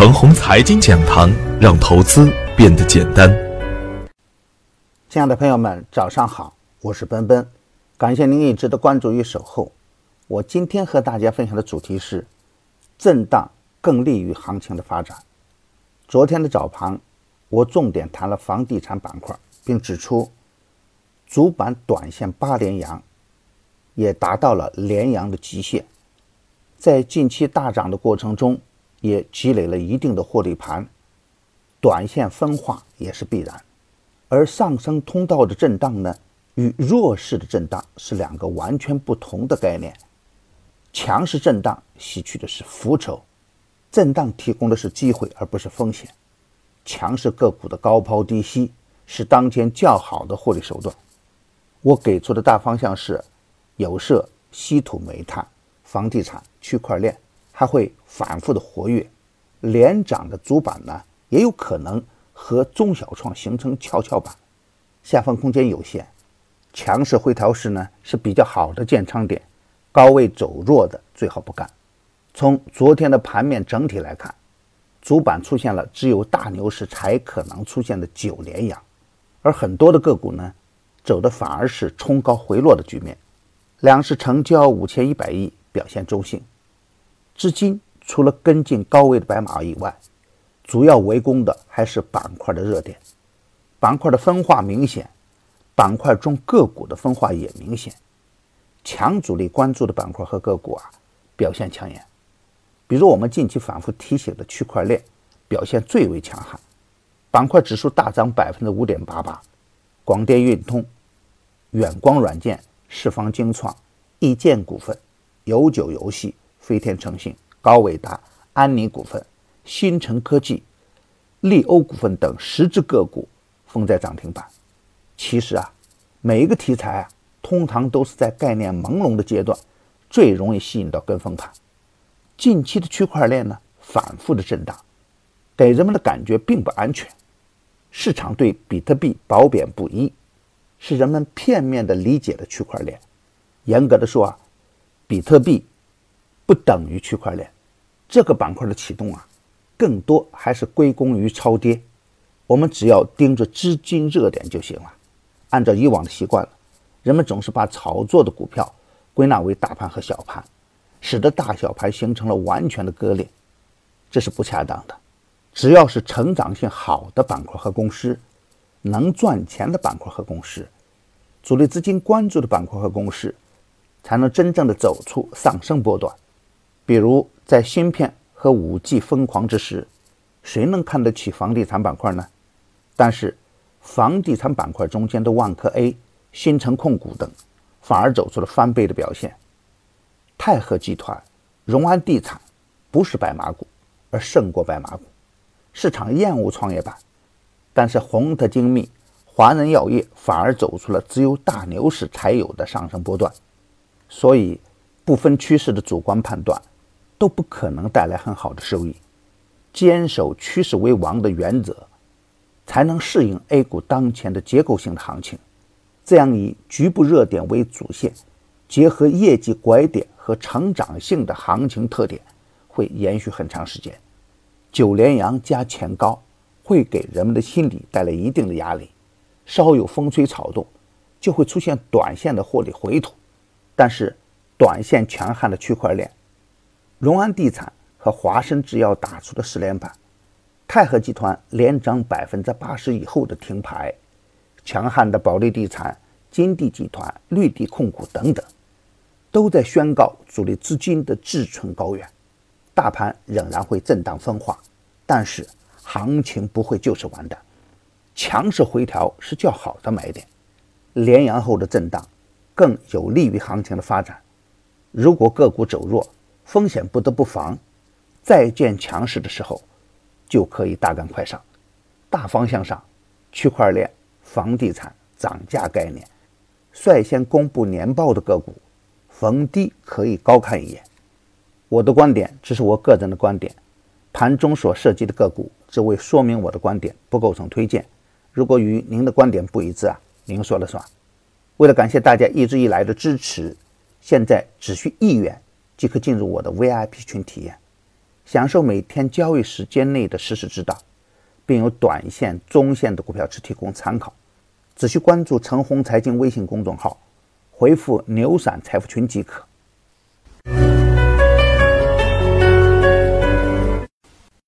腾宏财经讲堂，让投资变得简单。亲爱的朋友们，早上好，我是奔奔，感谢您一直的关注与守候。我今天和大家分享的主题是：震荡更利于行情的发展。昨天的早盘，我重点谈了房地产板块，并指出，主板短线八连阳，也达到了连阳的极限。在近期大涨的过程中，也积累了一定的获利盘，短线分化也是必然。而上升通道的震荡呢，与弱势的震荡是两个完全不同的概念。强势震荡吸取的是浮筹，震荡提供的是机会而不是风险。强势个股的高抛低吸是当前较好的获利手段。我给出的大方向是：有色、稀土、煤炭。房地产、区块链它会反复的活跃，连涨的主板呢，也有可能和中小创形成跷跷板，下方空间有限，强势回调时呢是比较好的建仓点，高位走弱的最好不干。从昨天的盘面整体来看，主板出现了只有大牛市才可能出现的九连阳，而很多的个股呢，走的反而是冲高回落的局面，两市成交五千一百亿。表现中性，至今除了跟进高位的白马以外，主要围攻的还是板块的热点，板块的分化明显，板块中个股的分化也明显，强主力关注的板块和个股啊表现抢眼，比如我们近期反复提醒的区块链表现最为强悍，板块指数大涨百分之五点八八，广电运通、远光软件、世方精创、易建股份。有酒游戏、飞天诚信、高伟达、安妮股份、新城科技、利欧股份等十只个股封在涨停板。其实啊，每一个题材啊，通常都是在概念朦胧的阶段，最容易吸引到跟风盘。近期的区块链呢，反复的震荡，给人们的感觉并不安全。市场对比特币褒贬不一，是人们片面的理解的区块链。严格的说啊。比特币不等于区块链，这个板块的启动啊，更多还是归功于超跌。我们只要盯着资金热点就行了。按照以往的习惯了，人们总是把炒作的股票归纳为大盘和小盘，使得大小盘形成了完全的割裂，这是不恰当的。只要是成长性好的板块和公司，能赚钱的板块和公司，主力资金关注的板块和公司。才能真正的走出上升波段。比如在芯片和五 G 疯狂之时，谁能看得起房地产板块呢？但是，房地产板块中间的万科 A、新城控股等，反而走出了翻倍的表现。泰禾集团、荣安地产不是白马股，而胜过白马股。市场厌恶创业板，但是宏特精密、华人药业反而走出了只有大牛市才有的上升波段。所以，不分趋势的主观判断都不可能带来很好的收益。坚守趋势为王的原则，才能适应 A 股当前的结构性的行情。这样以局部热点为主线，结合业绩拐点和成长性的行情特点，会延续很长时间。九连阳加前高，会给人们的心理带来一定的压力。稍有风吹草动，就会出现短线的获利回吐。但是，短线强悍的区块链，荣安地产和华生制药打出的四连板，泰禾集团连涨百分之八十以后的停牌，强悍的保利地产、金地集团、绿地控股等等，都在宣告主力资金的志存高远。大盘仍然会震荡分化，但是行情不会就此完蛋，强势回调是较好的买点。连阳后的震荡。更有利于行情的发展。如果个股走弱，风险不得不防，再见强势的时候，就可以大干快上。大方向上，区块链、房地产涨价概念，率先公布年报的个股，逢低可以高看一眼。我的观点只是我个人的观点，盘中所涉及的个股只为说明我的观点，不构成推荐。如果与您的观点不一致啊，您说了算。为了感谢大家一直以来的支持，现在只需一元即可进入我的 VIP 群体验。享受每天交易时间内的实时指导，并有短线、中线的股票池提供参考。只需关注陈红财经微信公众号，回复“牛散财富群”即可。